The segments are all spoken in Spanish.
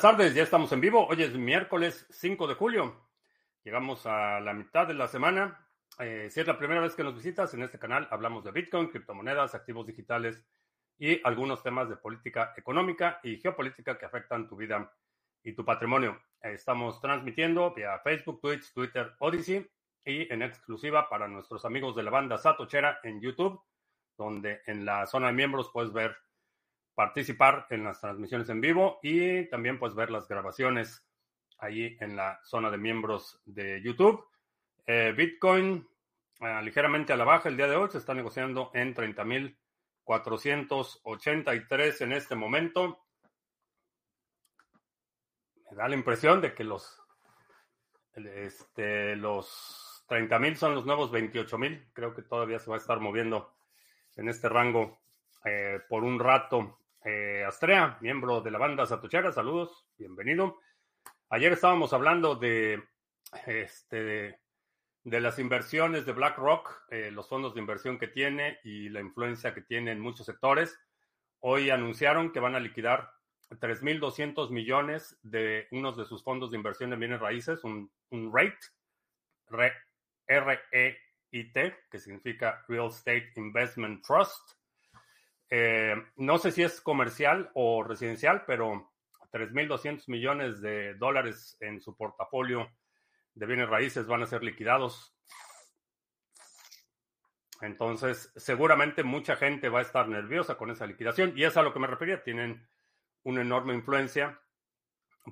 Tardes, ya estamos en vivo. Hoy es miércoles 5 de julio. Llegamos a la mitad de la semana. Eh, si es la primera vez que nos visitas en este canal, hablamos de Bitcoin, criptomonedas, activos digitales y algunos temas de política económica y geopolítica que afectan tu vida y tu patrimonio. Eh, estamos transmitiendo vía Facebook, Twitch, Twitter, Odyssey y en exclusiva para nuestros amigos de la banda Satochera en YouTube, donde en la zona de miembros puedes ver participar en las transmisiones en vivo y también puedes ver las grabaciones ahí en la zona de miembros de YouTube. Eh, Bitcoin eh, ligeramente a la baja el día de hoy se está negociando en 30.483 en este momento. Me da la impresión de que los, este, los 30.000 son los nuevos 28.000. Creo que todavía se va a estar moviendo en este rango eh, por un rato. Eh, Astrea, miembro de la banda Satuchera, saludos, bienvenido. Ayer estábamos hablando de, este, de las inversiones de BlackRock, eh, los fondos de inversión que tiene y la influencia que tiene en muchos sectores. Hoy anunciaron que van a liquidar 3.200 millones de unos de sus fondos de inversión en bienes raíces, un, un RATE, R-E-I-T, que significa Real Estate Investment Trust. Eh, no sé si es comercial o residencial, pero 3.200 millones de dólares en su portafolio de bienes raíces van a ser liquidados. Entonces, seguramente mucha gente va a estar nerviosa con esa liquidación y es a lo que me refería. Tienen una enorme influencia,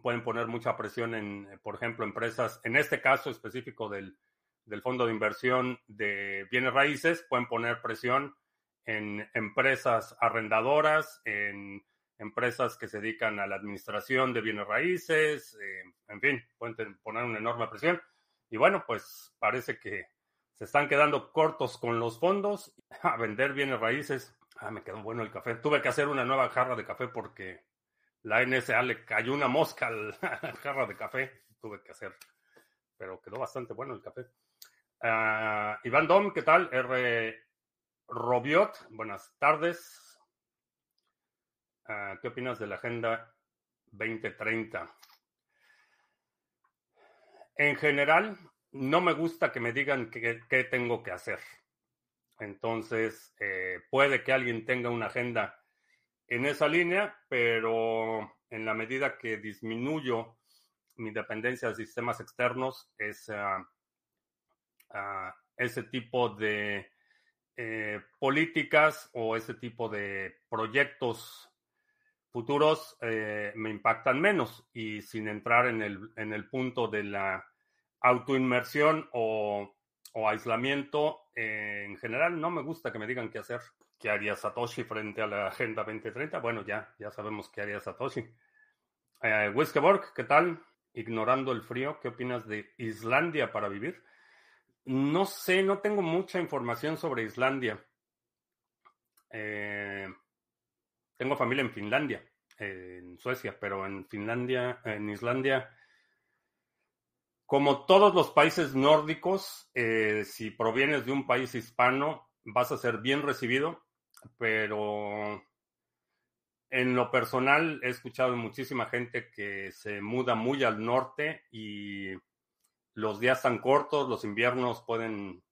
pueden poner mucha presión en, por ejemplo, empresas, en este caso específico del, del fondo de inversión de bienes raíces, pueden poner presión en empresas arrendadoras, en empresas que se dedican a la administración de bienes raíces, eh, en fin, pueden poner una enorme presión. Y bueno, pues parece que se están quedando cortos con los fondos a vender bienes raíces. Ah, me quedó bueno el café. Tuve que hacer una nueva jarra de café porque la NSA le cayó una mosca a la jarra de café. Tuve que hacer, pero quedó bastante bueno el café. Uh, Iván Dom, ¿qué tal? R. Robiot, buenas tardes. Uh, ¿Qué opinas de la Agenda 2030? En general, no me gusta que me digan qué, tengo que hacer. Entonces, eh, puede que alguien tenga una agenda en esa línea, pero en la medida que disminuyo mi dependencia de sistemas externos, uh, ese tipo de eh, políticas o ese tipo de proyectos futuros eh, me impactan menos y sin entrar en el, en el punto de la autoinmersión o, o aislamiento, eh, en general no me gusta que me digan qué hacer. ¿Qué haría Satoshi frente a la Agenda 2030? Bueno, ya, ya sabemos qué haría Satoshi. Eh, Wiskeborg, ¿qué tal? Ignorando el frío, ¿qué opinas de Islandia para vivir? No sé, no tengo mucha información sobre Islandia. Eh, tengo familia en Finlandia, en Suecia, pero en Finlandia, en Islandia, como todos los países nórdicos, eh, si provienes de un país hispano, vas a ser bien recibido, pero en lo personal he escuchado muchísima gente que se muda muy al norte y los días tan cortos, los inviernos pueden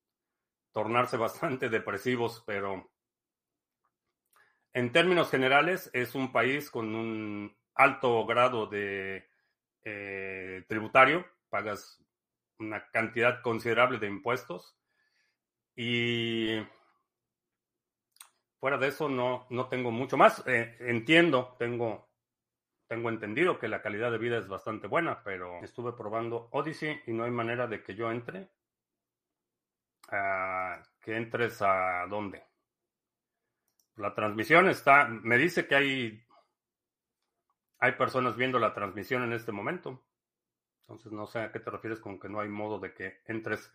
tornarse bastante depresivos, pero en términos generales es un país con un alto grado de eh, tributario, pagas una cantidad considerable de impuestos y fuera de eso no, no tengo mucho más. Eh, entiendo, tengo tengo entendido que la calidad de vida es bastante buena, pero estuve probando Odyssey y no hay manera de que yo entre. Uh, que entres a dónde. La transmisión está, me dice que hay, hay personas viendo la transmisión en este momento. Entonces no sé a qué te refieres con que no hay modo de que entres.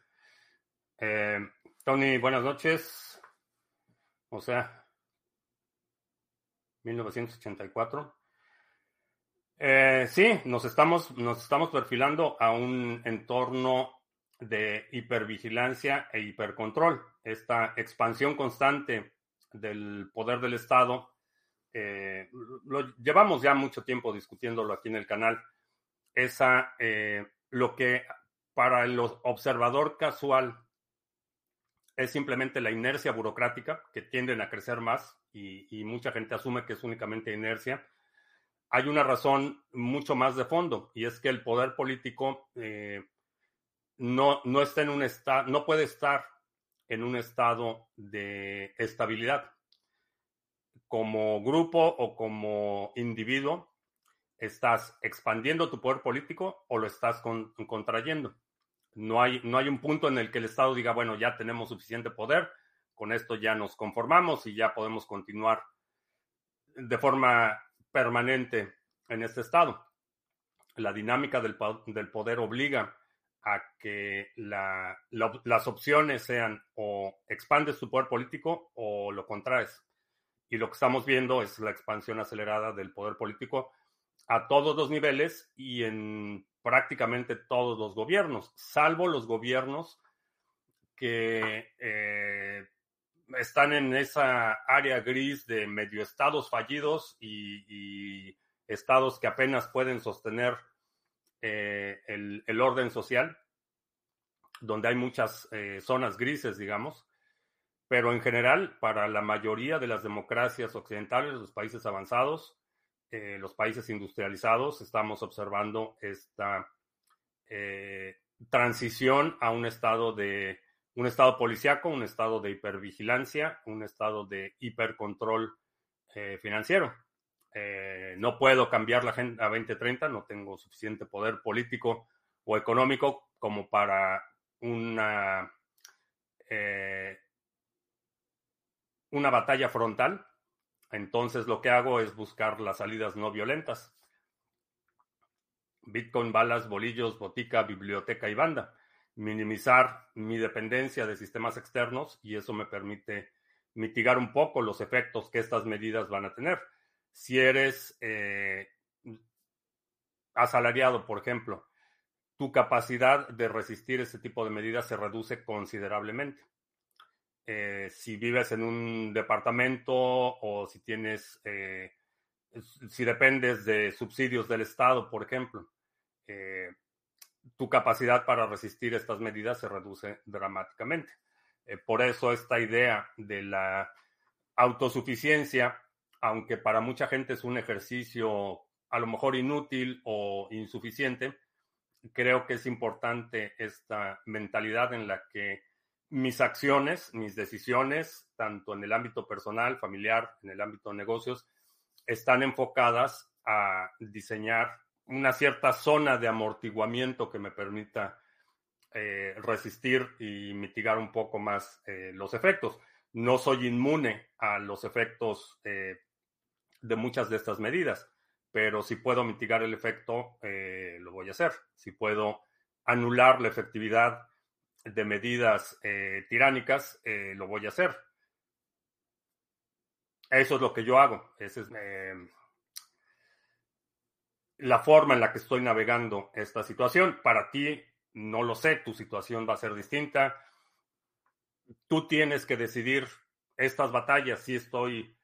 Eh, Tony, buenas noches. O sea, 1984. Eh, sí, nos estamos, nos estamos perfilando a un entorno de hipervigilancia e hipercontrol. Esta expansión constante del poder del Estado eh, lo llevamos ya mucho tiempo discutiéndolo aquí en el canal, esa, eh, lo que para el observador casual es simplemente la inercia burocrática, que tienden a crecer más y, mucha gente asume que es únicamente inercia. Hay una razón mucho más de fondo y es que el poder político eh, no, no está en un no puede estar en un estado de estabilidad. Como grupo o como individuo, estás expandiendo tu poder político o lo estás contrayendo. No hay, no hay un punto en el que el Estado diga, bueno, ya tenemos suficiente poder, con esto ya nos conformamos y ya podemos continuar de forma permanente en este Estado. La dinámica del, poder obliga a que las opciones sean o expandes tu poder político o lo contraes. Y lo que estamos viendo es la expansión acelerada del poder político a todos los niveles y en prácticamente todos los gobiernos, salvo los gobiernos que eh, están en esa área gris de medio estados fallidos y, estados que apenas pueden sostener eh, el, orden social, donde hay muchas eh, zonas grises, digamos, pero en general, para la mayoría de las democracias occidentales, los países avanzados, eh, los países industrializados estamos observando esta transición a un estado de un estado policiaco, un estado de hipervigilancia, un estado de hipercontrol eh, financiero. no puedo cambiar la Agenda 2030, no tengo suficiente poder político o económico como para una, una batalla frontal entonces lo que hago es buscar las salidas no violentas. Bitcoin, balas, bolillos, botica, biblioteca y banda. Minimizar mi dependencia de sistemas externos y eso me permite mitigar un poco los efectos que estas medidas van a tener. Si eres eh, asalariado, por ejemplo, tu capacidad de resistir ese tipo de medidas se reduce considerablemente. Eh, si vives en un departamento o si tienes, eh, si dependes de subsidios del Estado, por ejemplo, tu capacidad para resistir estas medidas se reduce dramáticamente. por eso esta idea de la autosuficiencia, aunque para mucha gente es un ejercicio a lo mejor inútil o insuficiente, creo que es importante esta mentalidad en la que mis acciones, mis decisiones, tanto en el ámbito personal, familiar, en el ámbito de negocios, están enfocadas a diseñar una cierta zona de amortiguamiento que me permita eh, resistir y mitigar un poco más eh, los efectos. No soy inmune a los efectos eh, de muchas de estas medidas, pero si puedo mitigar el efecto, lo voy a hacer. Si puedo anular la efectividad de medidas tiránicas, lo voy a hacer. Eso es lo que yo hago. Esa es eh, la forma en la que estoy navegando esta situación. Para ti, no lo sé, tu situación va a ser distinta. Tú tienes que decidir estas batallas si estoy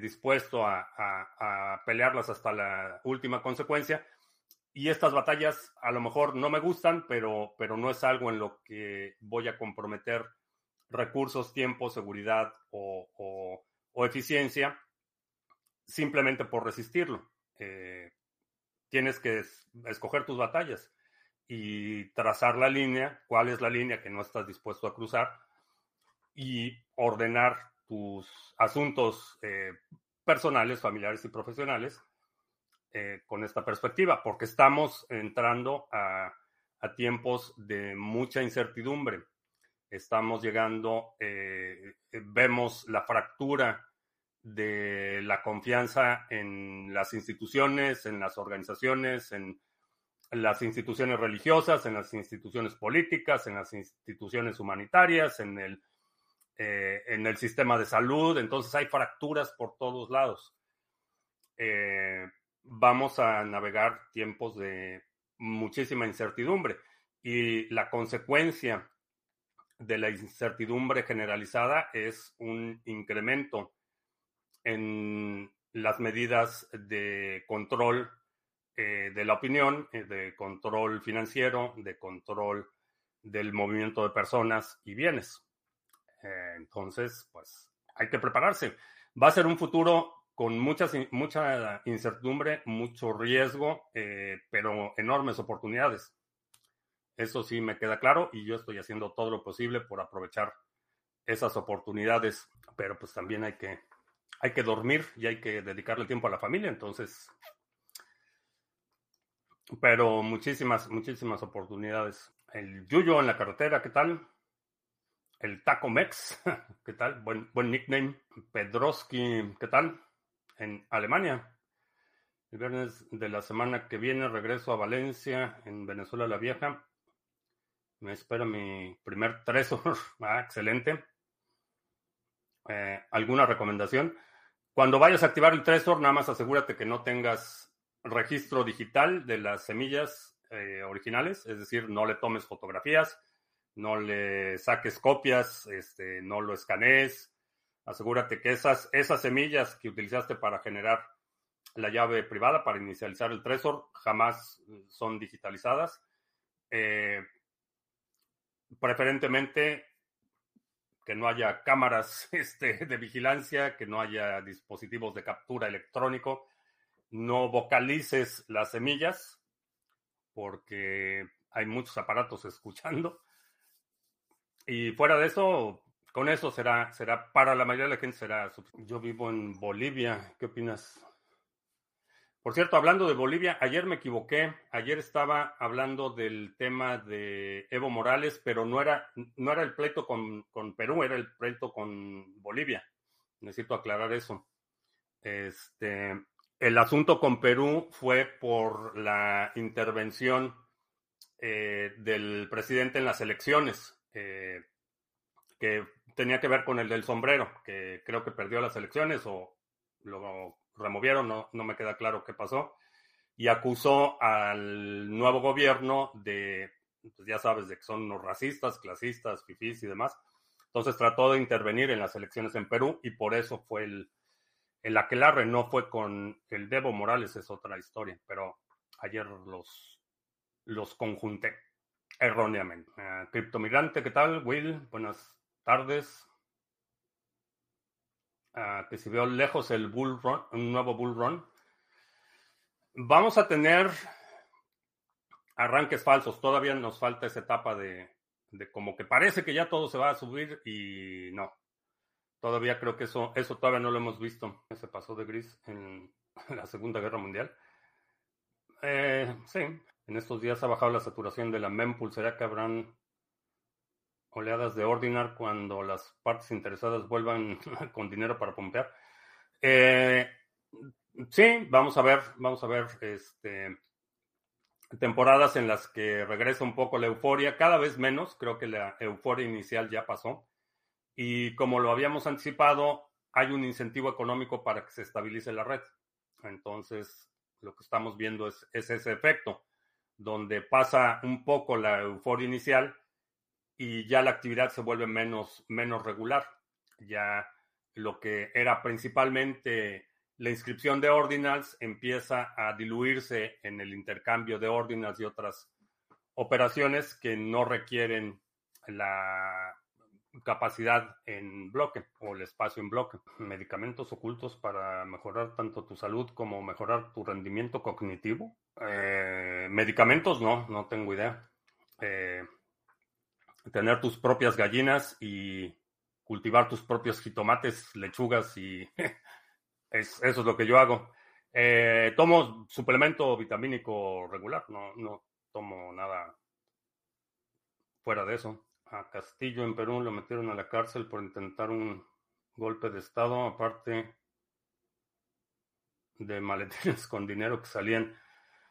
dispuesto a pelearlas hasta la última consecuencia y estas batallas a lo mejor no me gustan, pero, pero no es algo en lo que voy a comprometer recursos, tiempo, seguridad o, eficiencia simplemente por resistirlo. Eh, tienes que escoger tus batallas y trazar la línea, cuál es la línea que no estás dispuesto a cruzar y ordenar tus asuntos eh, personales, familiares y profesionales eh, con esta perspectiva, porque estamos entrando a, tiempos de mucha incertidumbre. Estamos llegando, eh, vemos la fractura de la confianza en las instituciones, en las organizaciones, en las instituciones religiosas, en las instituciones políticas, en las instituciones humanitarias, en el, eh, en el sistema de salud. Entonces hay fracturas por todos lados vamos a navegar tiempos de muchísima incertidumbre y la consecuencia de la incertidumbre generalizada es un incremento en las medidas de control eh, de la opinión, eh, de control financiero, de control del movimiento de personas y bienes. entonces, pues hay que prepararse. Va a ser un futuro con muchas, mucha incertidumbre, mucho riesgo, pero enormes oportunidades. Eso sí me queda claro y yo estoy haciendo todo lo posible por aprovechar esas oportunidades, pero pues también hay que, hay que dormir y hay que dedicarle tiempo a la familia, entonces, pero muchísimas, muchísimas oportunidades. El Yuyo en la carretera, ¿qué tal? El Taco Mex, ¿qué tal? Buen, buen nickname. Pedroski, ¿qué tal? En Alemania. El viernes de la semana que viene regreso a Valencia, en Venezuela la Vieja. Me espera mi primer tresor. Ah, excelente. Eh, ¿Alguna recomendación? Cuando vayas a activar el Trezor, nada más asegúrate que no tengas registro digital de las semillas eh, originales, es decir, no le tomes fotografías, no le saques copias, este, no lo escanees. Asegúrate que esas, esas semillas que utilizaste para generar la llave privada, para inicializar el Trezor, jamás son digitalizadas. Eh, preferentemente que no haya cámaras este, de vigilancia, que no haya dispositivos de captura electrónico, no vocalices las semillas, porque hay muchos aparatos escuchando. Y fuera de eso, con eso será, será para la mayoría de la gente será. Yo vivo en Bolivia. ¿Qué opinas? Por cierto, hablando de Bolivia, ayer me equivoqué. Ayer estaba hablando del tema de Evo Morales, pero no era, no era el pleito con, Perú, era el pleito con Bolivia. Necesito aclarar eso. Este, el asunto con Perú fue por la intervención eh, del presidente en las elecciones, eh, que tenía que ver con el del sombrero, que creo que perdió las elecciones o lo removieron, no, no me queda claro qué pasó, y acusó al nuevo gobierno de, pues ya sabes, de que son unos racistas, clasistas, fifís y demás. Entonces trató de intervenir en las elecciones en Perú y por eso fue el, el aquelarre, no fue con el Debo Morales, es otra historia, pero ayer los, los conjunté erróneamente. Uh, Criptomigrante, ¿qué tal? Will, buenas tardes que si veo lejos el bull run, un nuevo bull run, vamos a tener arranques falsos. Todavía nos falta esa etapa de, de, como que parece que ya todo se va a subir y no. Todavía creo que eso, eso todavía no lo hemos visto. Se pasó de gris en la Segunda Guerra Mundial. Eh, sí, en estos días ha bajado la saturación de la mempool. ¿Será que habrán oleadas de ordinar cuando las partes interesadas vuelvan con dinero para pompear. Eh, sí, vamos a ver, vamos a ver este, temporadas en las que regresa un poco la euforia, cada vez menos, creo que la euforia inicial ya pasó. Y como lo habíamos anticipado, hay un incentivo económico para que se estabilice la red. Entonces, lo que estamos viendo es, es ese efecto, donde pasa un poco la euforia inicial y ya la actividad se vuelve menos, menos regular. Ya lo que era principalmente la inscripción de ordinals empieza a diluirse en el intercambio de ordinals y otras operaciones que no requieren la capacidad en bloque o el espacio en bloque. Medicamentos ocultos para mejorar tanto tu salud como mejorar tu rendimiento cognitivo. Eh, medicamentos no, no tengo idea. Eh, tener tus propias gallinas y cultivar tus propios jitomates, lechugas y es, eso es lo que yo hago. Eh, tomo suplemento vitamínico regular, no, no tomo nada fuera de eso. A Castillo en Perú lo metieron a la cárcel por intentar un golpe de Estado, aparte de maletines con dinero que salían.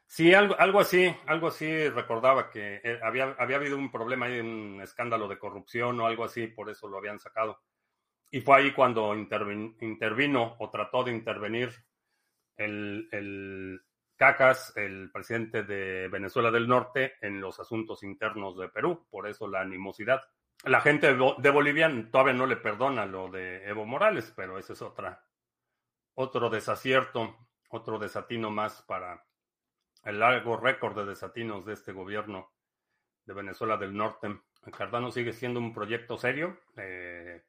Sí, algo, algo así, algo así recordaba que eh, había, había habido un problema un escándalo de corrupción o algo así, por eso lo habían sacado. Y fue ahí cuando intervino o trató de intervenir el, el Cacas, el presidente de Venezuela del Norte, en los asuntos internos de Perú, por eso la animosidad. La gente de Bolivia todavía no le perdona lo de Evo Morales, pero esa es otra, otro desacierto, otro desatino más para el largo récord de desatinos de este gobierno de Venezuela del Norte. Cardano sigue siendo un proyecto serio. Eh,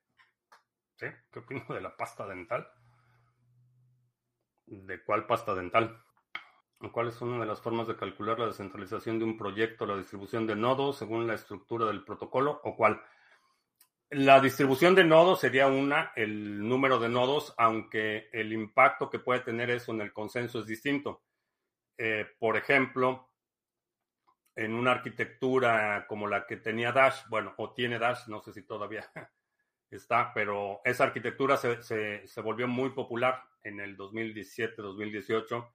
¿sí? ¿Qué opino de la pasta dental? ¿De cuál pasta dental? ¿Cuál es una de las formas de calcular la descentralización de un proyecto, la distribución de nodos según la estructura del protocolo? ¿O cuál? La distribución de nodos sería una, el número de nodos, aunque el impacto que puede tener eso en el consenso es distinto. Eh, por ejemplo, en una arquitectura como la que tenía Dash, bueno, o tiene Dash, no sé si todavía está, pero esa arquitectura se, se volvió muy popular en el 2017-2018,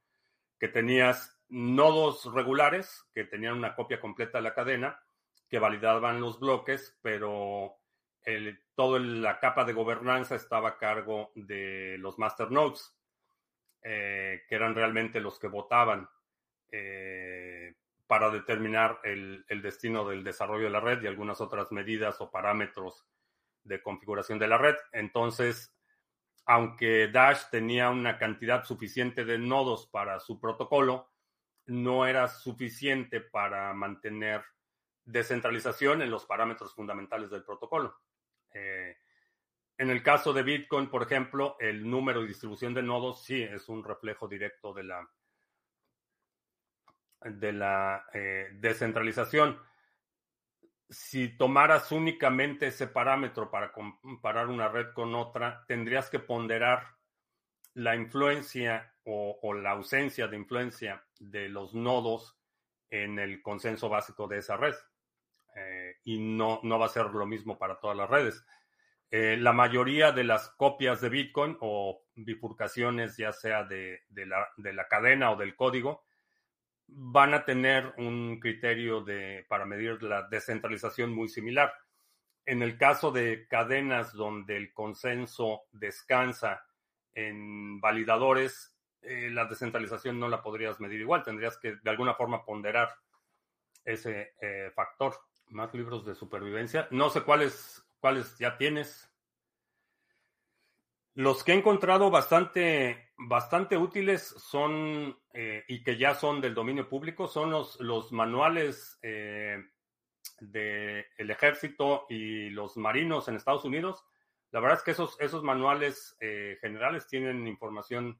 que tenías nodos regulares que tenían una copia completa de la cadena, que validaban los bloques, pero toda la capa de gobernanza estaba a cargo de los masternodes, eh, que eran realmente los que votaban eh, para determinar el, destino del desarrollo de la red y algunas otras medidas o parámetros de configuración de la red. Entonces, aunque Dash tenía una cantidad suficiente de nodos para su protocolo, no era suficiente para mantener descentralización en los parámetros fundamentales del protocolo. Eh, en el caso de Bitcoin, por ejemplo, el número y distribución de nodos sí es un reflejo directo de la, de la eh, descentralización. Si tomaras únicamente ese parámetro para comparar una red con otra, tendrías que ponderar la influencia o, la ausencia de influencia de los nodos en el consenso básico de esa red. Eh, y no, no va a ser lo mismo para todas las redes. Eh, la mayoría de las copias de Bitcoin o bifurcaciones, ya sea de, de, la, de, la, cadena o del código, van a tener un criterio de, para medir la descentralización muy similar. En el caso de cadenas donde el consenso descansa en validadores, eh, la descentralización no la podrías medir igual, tendrías que de alguna forma ponderar ese eh, factor. Más libros de supervivencia. No sé cuáles, cuáles ya tienes. Los que he encontrado bastante, bastante útiles son, eh, y que ya son del dominio público, son los, los manuales eh, del ejército y los marinos en Estados Unidos. La verdad es que esos, esos manuales eh, generales tienen información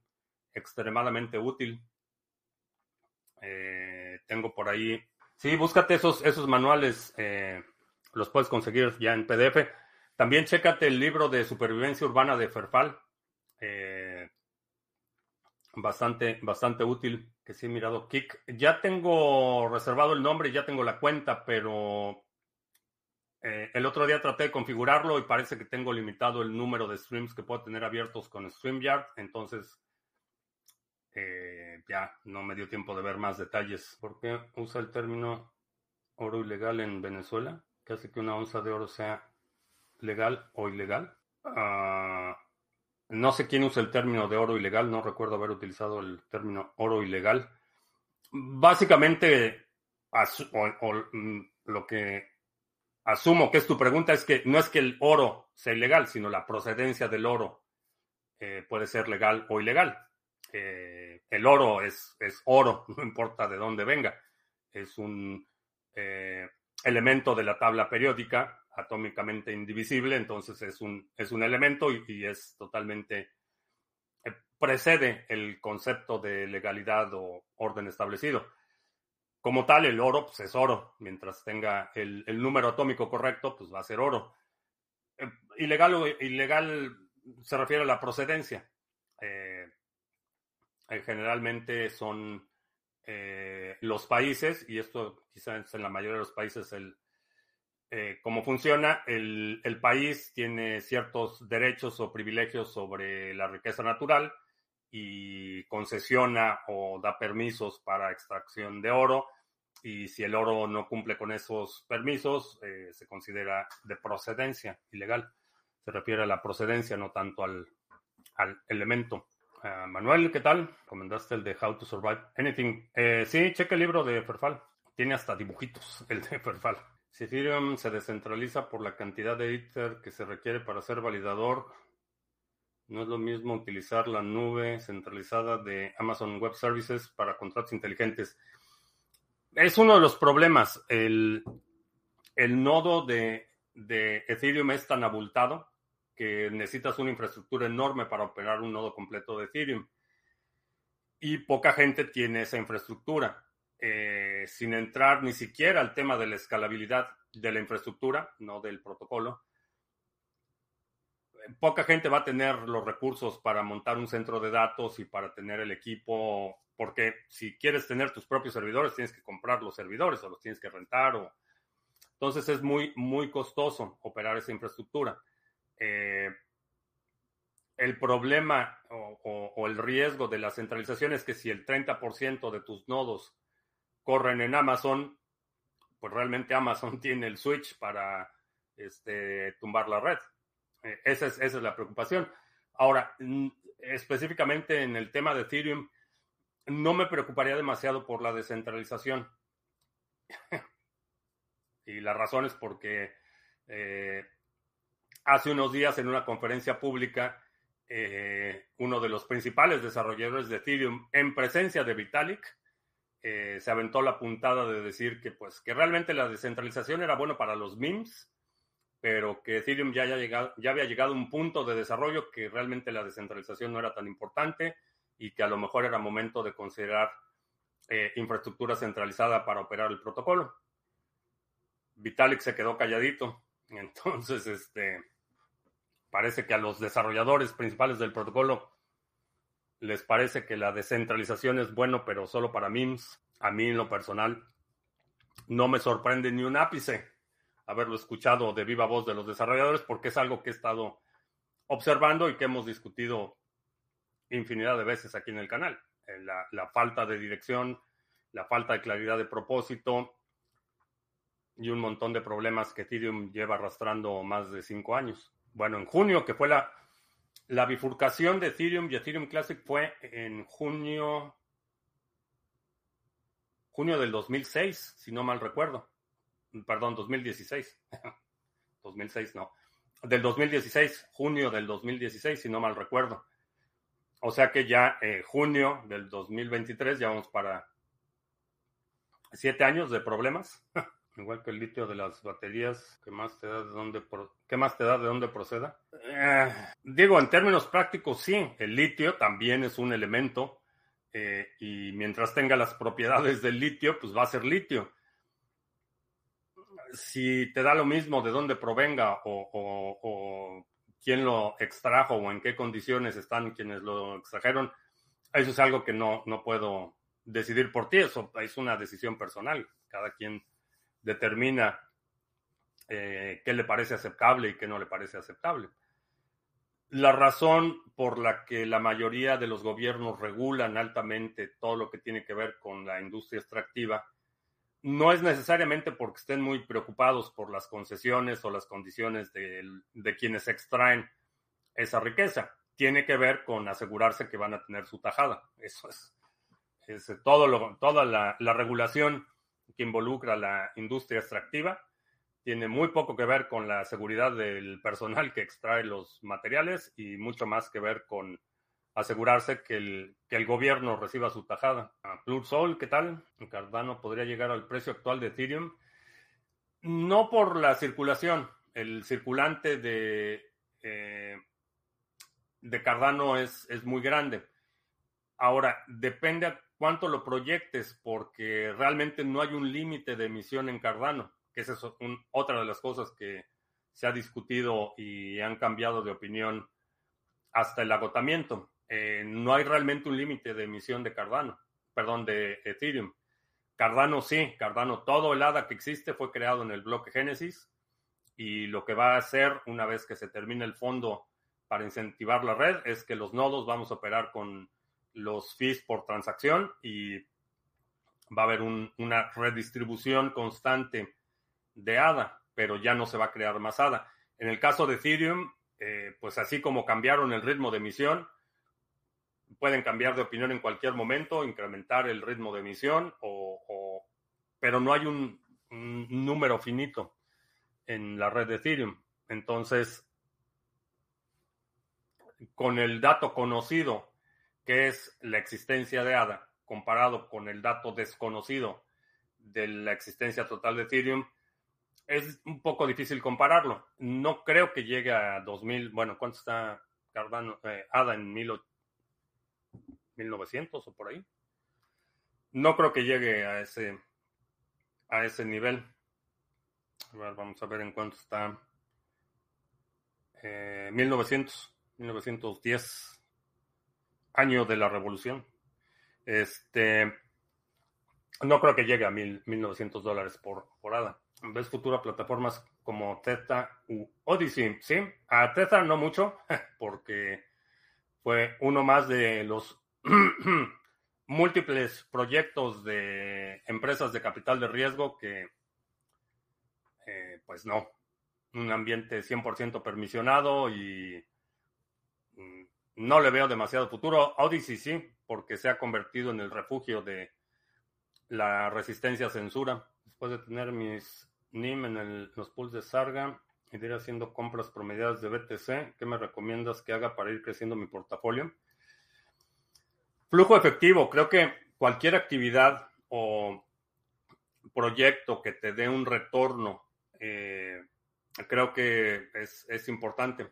extremadamente útil. Eh, tengo por ahí Sí, búscate esos, esos manuales, los puedes conseguir ya en PDF. También chécate el libro de supervivencia urbana de Ferfal. Eh, bastante, bastante útil, que sí he mirado. Kik. Ya tengo reservado el nombre, ya tengo la cuenta, pero eh, el otro día traté de configurarlo y parece que tengo limitado el número de streams que puedo tener abiertos con StreamYard. Entonces, eh, ya no me dio tiempo de ver más detalles. ¿Por qué usa el término oro ilegal en Venezuela? ¿Qué hace que una onza de oro sea legal o ilegal? Uh, no sé quién usa el término de oro ilegal, no recuerdo haber utilizado el término oro ilegal. Básicamente, o, mm, lo que asumo que es tu pregunta es que no es que el oro sea ilegal, sino la procedencia del oro eh, puede ser legal o ilegal. Eh, el oro es, es, oro, no importa de dónde venga. Es un eh, elemento de la tabla periódica, atómicamente indivisible, entonces es un, es un elemento y, es totalmente, eh, precede el concepto de legalidad o orden establecido. Como tal, el oro pues, es oro. Mientras tenga el, número atómico correcto, pues va a ser oro. Eh, ilegal o ilegal se refiere a la procedencia. Eh, generalmente son eh, los países, y esto quizás en la mayoría de los países el, eh, cómo funciona, el, el, país tiene ciertos derechos o privilegios sobre la riqueza natural y concesiona o da permisos para extracción de oro, y si el oro no cumple con esos permisos, eh, se considera de procedencia ilegal. Se refiere a la procedencia, no tanto al, al elemento. Uh, Manuel, ¿qué tal? Comentaste el de How to Survive Anything. Eh, sí, cheque el libro de Ferfal. Tiene hasta dibujitos el de Ferfal. Si Ethereum se descentraliza por la cantidad de Ether que se requiere para ser validador, No es lo mismo utilizar la nube centralizada de Amazon Web Services para contratos inteligentes. Es uno de los problemas. El, nodo de Ethereum es tan abultado que necesitas una infraestructura enorme para operar un nodo completo de Ethereum. Y poca gente tiene esa infraestructura. Eh, sin entrar ni siquiera al tema de la escalabilidad de la infraestructura, no del protocolo. Poca gente va a tener los recursos para montar un centro de datos y para tener el equipo, porque si quieres tener tus propios servidores, tienes que comprar los servidores o los tienes que rentar. Entonces es muy, muy costoso operar esa infraestructura. Eh, el problema o, el riesgo de la centralización es que si el 30% de tus nodos corren en Amazon, pues realmente Amazon tiene el switch para este, tumbar la red. Eh, esa, es, esa es la preocupación. Ahora, específicamente en el tema de Ethereum, no me preocuparía demasiado por la descentralización. y la razón es porque eh, hace unos días en una conferencia pública, eh, uno de los principales desarrolladores de Ethereum en presencia de Vitalik eh, se aventó la puntada de decir que pues que realmente la descentralización era bueno para los memes, pero que Ethereum ya, llegado, ya había llegado a un punto de desarrollo que realmente la descentralización no era tan importante y que a lo mejor era momento de considerar eh, infraestructura centralizada para operar el protocolo. Vitalik se quedó calladito, entonces este parece que a los desarrolladores principales del protocolo les parece que la descentralización es bueno, pero solo para memes. A mí, en lo personal, no me sorprende ni un ápice haberlo escuchado de viva voz de los desarrolladores, porque es algo que he estado observando y que hemos discutido infinidad de veces aquí en el canal. Eh, la, la falta de dirección, la falta de claridad de propósito y un montón de problemas que Ethereum lleva arrastrando más de cinco años. Bueno, en junio, que fue la, bifurcación de Ethereum y Ethereum Classic fue en junio, junio del 2006, si no mal recuerdo. Perdón, 2016. 2006, no. Del 2016, junio del 2016, si no mal recuerdo. O sea que ya eh, junio del 2023, ya vamos para siete años de problemas. Igual que el litio de las baterías, ¿qué más te da de dónde, ¿qué más te da de dónde proceda? Eh, digo, en términos prácticos, sí, el litio también es un elemento eh, y mientras tenga las propiedades del litio, pues va a ser litio. Si te da lo mismo de dónde provenga o, o quién lo extrajo o en qué condiciones están quienes lo extrajeron, eso es algo que no, no puedo decidir por ti, eso es una decisión personal. Cada quien determina eh, qué le parece aceptable y qué no le parece aceptable. La razón por la que la mayoría de los gobiernos regulan altamente todo lo que tiene que ver con la industria extractiva no es necesariamente porque estén muy preocupados por las concesiones o las condiciones de, quienes extraen esa riqueza. Tiene que ver con asegurarse que van a tener su tajada. Eso es, es todo lo, toda la regulación que involucra la industria extractiva. Tiene muy poco que ver con la seguridad del personal que extrae los materiales y mucho más que ver con asegurarse que el, que el gobierno reciba su tajada. Sol, ¿qué tal? Cardano podría llegar al precio actual de Ethereum. No por la circulación. El circulante de, eh, de Cardano es, es muy grande. Ahora, depende cuánto lo proyectes, porque realmente no hay un límite de emisión en Cardano, que esa es otra de las cosas que se ha discutido y han cambiado de opinión hasta el agotamiento. Eh, no hay realmente un límite de emisión de Cardano, perdón, de Ethereum. Cardano sí, Cardano, todo el ADA que existe fue creado en el bloque Génesis y lo que va a hacer una vez que se termine el fondo para incentivar la red es que los nodos vamos a operar con los fees por transacción y va a haber una redistribución constante de ADA, pero ya no se va a crear más ADA. En el caso de Ethereum, eh, pues así como cambiaron el ritmo de emisión, pueden cambiar de opinión en cualquier momento, incrementar el ritmo de emisión, o, pero no hay un, un número finito en la red de Ethereum. Entonces, con el dato conocido, que es la existencia de ADA, comparado con el dato desconocido de la existencia total de Ethereum, es un poco difícil compararlo. No creo que llegue a 2000, bueno, ¿cuánto está Cardano, eh, ADA en 1900 o por ahí? No creo que llegue a ese, a ese nivel. A ver, vamos a ver en cuánto está. 1900, eh, 1910, año de la revolución. Este, no creo que llegue a mil, 1900 dólares por, por ADA. ¿Ves futuras plataformas como Teta u Odyssey? Sí, a Teta no mucho, porque fue uno más de los múltiples proyectos de empresas de capital de riesgo que, eh, pues no, un ambiente 100% permisionado y no le veo demasiado futuro. Odyssey sí, porque se ha convertido en el refugio de la resistencia a censura. Después de tener mis NIM en los pools de Sarga y de ir haciendo compras promediadas de BTC, ¿qué me recomiendas que haga para ir creciendo mi portafolio? Flujo efectivo. Creo que cualquier actividad o proyecto que te dé un retorno, eh, creo que es, es importante.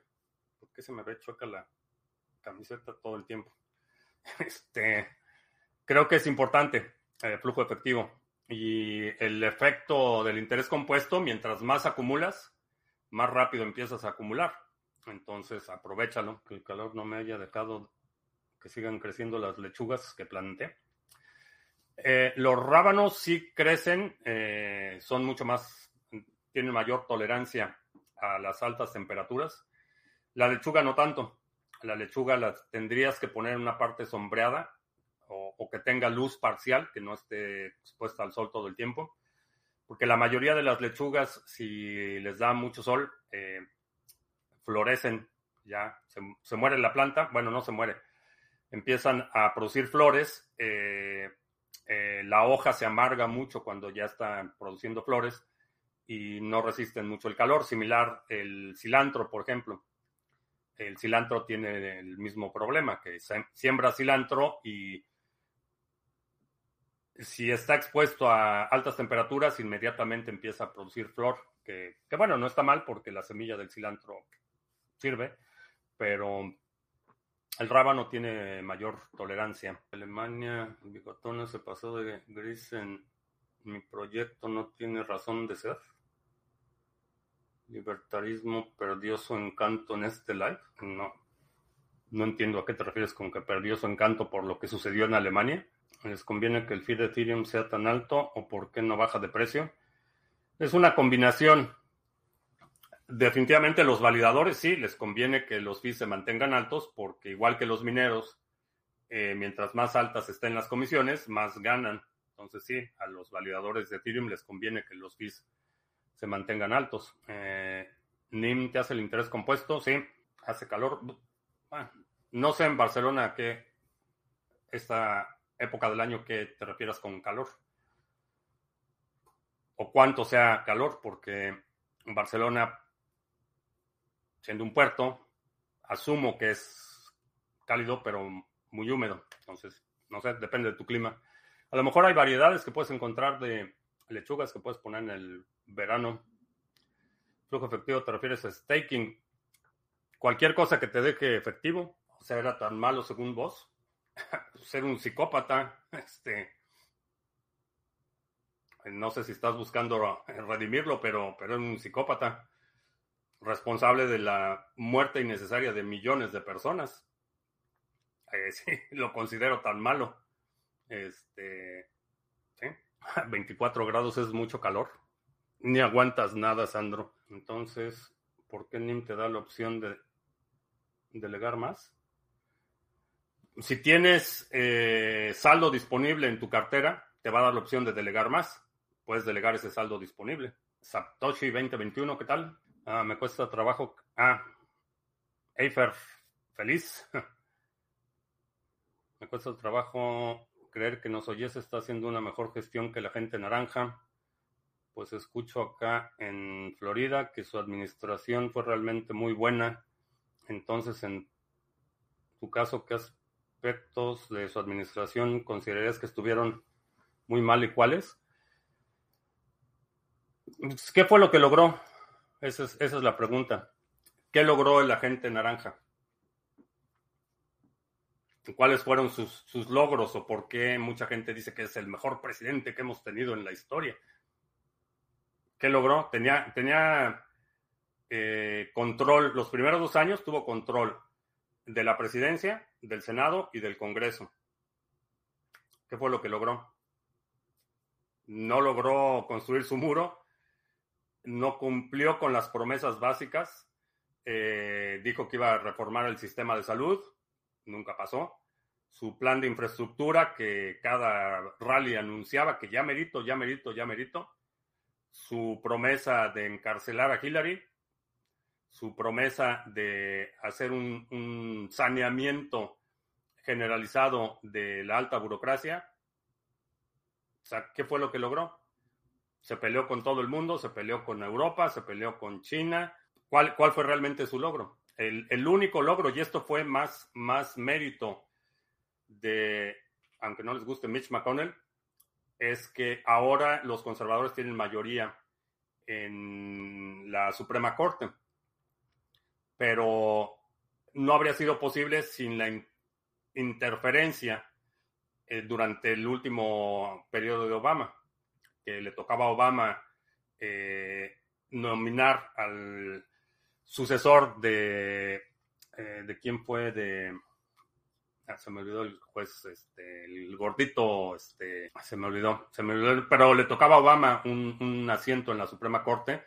¿Por qué se me ve choca la camiseta todo el tiempo? Este, creo que es importante el flujo efectivo. Y el efecto del interés compuesto, mientras más acumulas, más rápido empiezas a acumular. Entonces, aprovechalo, que el calor no me haya dejado que sigan creciendo las lechugas que planté. Eh, los rábanos sí crecen, eh, son mucho más, tienen mayor tolerancia a las altas temperaturas. La lechuga no tanto. La lechuga la tendrías que poner en una parte sombreada o, que tenga luz parcial, que no esté expuesta al sol todo el tiempo. Porque la mayoría de las lechugas, si les da mucho sol, eh, florecen, ya se, muere la planta, bueno, no se muere, empiezan a producir flores, eh, eh, la hoja se amarga mucho cuando ya está produciendo flores y no resisten mucho el calor, similar el cilantro, por ejemplo. El cilantro tiene el mismo problema, que siembra cilantro y si está expuesto a altas temperaturas, inmediatamente empieza a producir flor, que, bueno, no está mal porque la semilla del cilantro sirve, pero el rábano tiene mayor tolerancia. Alemania, el se pasó de gris en mi proyecto, no tiene razón de ser. Libertarismo perdió su encanto en este live. No, no entiendo a qué te refieres con que perdió su encanto por lo que sucedió en Alemania les conviene que el fee de Ethereum sea tan alto o por qué no baja de precio. Es una combinación. Definitivamente los validadores sí, les conviene que los fees se mantengan altos porque igual que los mineros, eh, mientras más altas estén las comisiones, más ganan. Entonces sí, a los validadores de Ethereum les conviene que los fees se mantengan altos. Eh, NIM te hace el interés compuesto, sí, hace calor. no sé en Barcelona qué está época del año que te refieras con calor. O cuánto sea calor, porque Barcelona, siendo un puerto, asumo que es cálido, pero muy húmedo. Entonces, no sé, depende de tu clima. A lo mejor hay variedades que puedes encontrar de lechugas que puedes poner en el verano. Flujo efectivo, te refieres a staking. Cualquier cosa que te deje efectivo, o sea, era tan malo según vos, ser un psicópata, este, no sé si estás buscando redimirlo, pero, pero un psicópata responsable de la muerte innecesaria de millones de personas. Eh, sí, lo considero tan malo. Este, 24 grados es mucho calor. Ni aguantas nada, Sandro. Entonces, ¿por qué NIM te da la opción de delegar más? si tienes eh, saldo disponible en tu cartera, te va a dar la opción de delegar más. Puedes delegar ese saldo disponible. Satoshi 2021, ¿qué tal? Ah, me cuesta trabajo. Ah, Eifer, feliz. me cuesta trabajo creer que nos oyes está haciendo una mejor gestión que la gente naranja. Pues escucho acá en Florida que su administración fue realmente muy buena. Entonces, en tu caso, ¿qué aspectos de su administración considerarías que estuvieron muy mal y cuáles? Pues, ¿Qué fue lo que logró? Esa es, esa es la pregunta. ¿Qué logró el agente naranja? ¿Cuáles fueron sus, logros o por qué mucha gente dice que es el mejor presidente que hemos tenido en la historia? ¿Qué logró? Tenía, tenía eh, control, los primeros dos años tuvo control de la presidencia, del Senado y del Congreso. ¿Qué fue lo que logró? No logró construir su muro, no cumplió con las promesas básicas, eh, dijo que iba a reformar el sistema de salud, nunca pasó. Su plan de infraestructura que cada rally anunciaba que ya merito, ya merito, ya merito. Su promesa de encarcelar a Hillary, su promesa de hacer un, saneamiento generalizado de la alta burocracia. O sea, ¿qué fue lo que logró? Se peleó con todo el mundo, se peleó con Europa, se peleó con China. ¿Cuál, cuál fue realmente su logro? El, único logro, y esto fue más, más mérito de, aunque no les guste Mitch McConnell, es que ahora los conservadores tienen mayoría en la Suprema Corte. Pero no habría sido posible sin la interferencia eh, durante el último periodo de Obama que le tocaba a Obama eh, nominar al sucesor de, eh, de quién fue de, ah, se me olvidó el juez, este, el gordito, este, se me olvidó, se me olvidó, pero le tocaba a Obama un, un asiento en la Suprema Corte.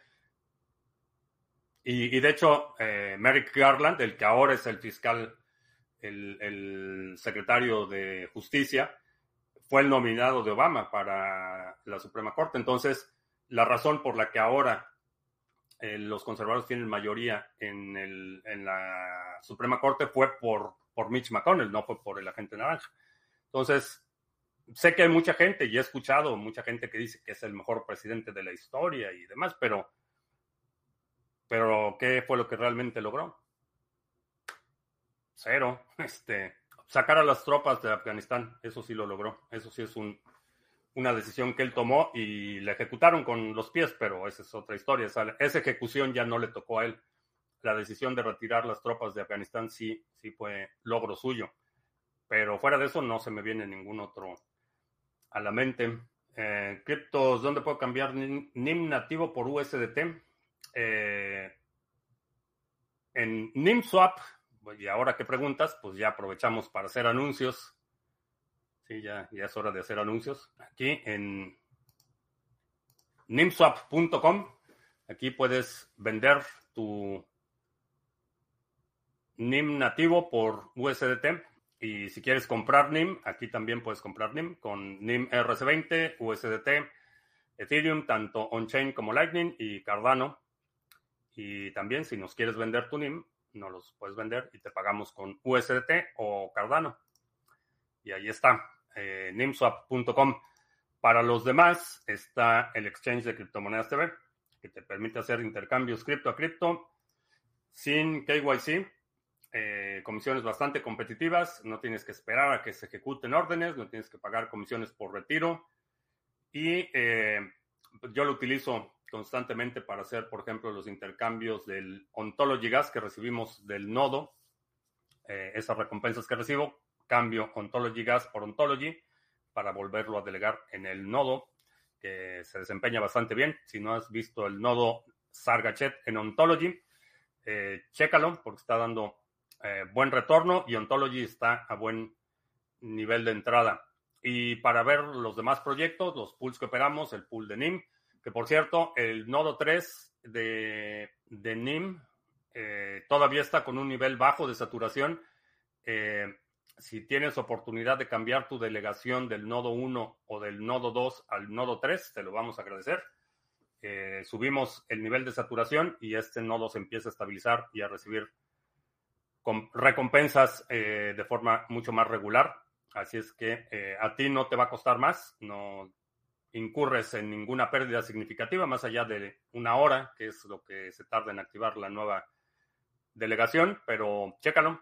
Y, y de hecho, eh, Merrick Garland, el que ahora es el fiscal, el, el secretario de Justicia, fue el nominado de Obama para la Suprema Corte. Entonces, la razón por la que ahora eh, los conservadores tienen mayoría en, el, en la Suprema Corte fue por, por Mitch McConnell, no fue por el agente naranja. Entonces, sé que hay mucha gente, y he escuchado mucha gente que dice que es el mejor presidente de la historia y demás, pero, pero ¿qué fue lo que realmente logró? Cero. Este, sacar a las tropas de Afganistán. Eso sí lo logró. Eso sí es un, una decisión que él tomó y la ejecutaron con los pies, pero esa es otra historia. Esa, ejecución ya no le tocó a él. La decisión de retirar las tropas de Afganistán sí, sí fue logro suyo. Pero fuera de eso no se me viene ningún otro a la mente. Eh, criptos, ¿dónde puedo cambiar NIM nativo por USDT? Eh, en NIMSwap y ahora que preguntas, pues ya aprovechamos para hacer anuncios. Ya, ya es hora de hacer anuncios. Aquí en nimswap.com, aquí puedes vender tu NIM nativo por USDT. Y si quieres comprar NIM, aquí también puedes comprar NIM con NIM RC20, USDT, Ethereum, tanto on-chain como Lightning y Cardano. Y también si nos quieres vender tu NIM, no los puedes vender y te pagamos con USDT o Cardano. Y ahí está, eh, nimswap.com. Para los demás está el exchange de criptomonedas TV, que te permite hacer intercambios cripto a cripto sin KYC. Eh, comisiones bastante competitivas, no tienes que esperar a que se ejecuten órdenes, no tienes que pagar comisiones por retiro. Y eh, yo lo utilizo constantemente para hacer, por ejemplo, los intercambios del Ontology Gas que recibimos del nodo. Eh, esas recompensas que recibo, cambio Ontology Gas por Ontology para volverlo a delegar en el nodo, que se desempeña bastante bien. Si no has visto el nodo Sargachet en Ontology, eh, chécalo porque está dando eh, buen retorno y Ontology está a buen nivel de entrada. Y para ver los demás proyectos, los pools que operamos, el pool de NIM, que por cierto, el nodo 3 de, de NIM eh, todavía está con un nivel bajo de saturación. Eh, si tienes oportunidad de cambiar tu delegación del nodo 1 o del nodo 2 al nodo 3, te lo vamos a agradecer. Eh, subimos el nivel de saturación y este nodo se empieza a estabilizar y a recibir recompensas de forma mucho más regular. Así es que a ti no te va a costar más, no incurres en ninguna pérdida significativa, más allá de una hora, que es lo que se tarda en activar la nueva delegación, pero chécalo.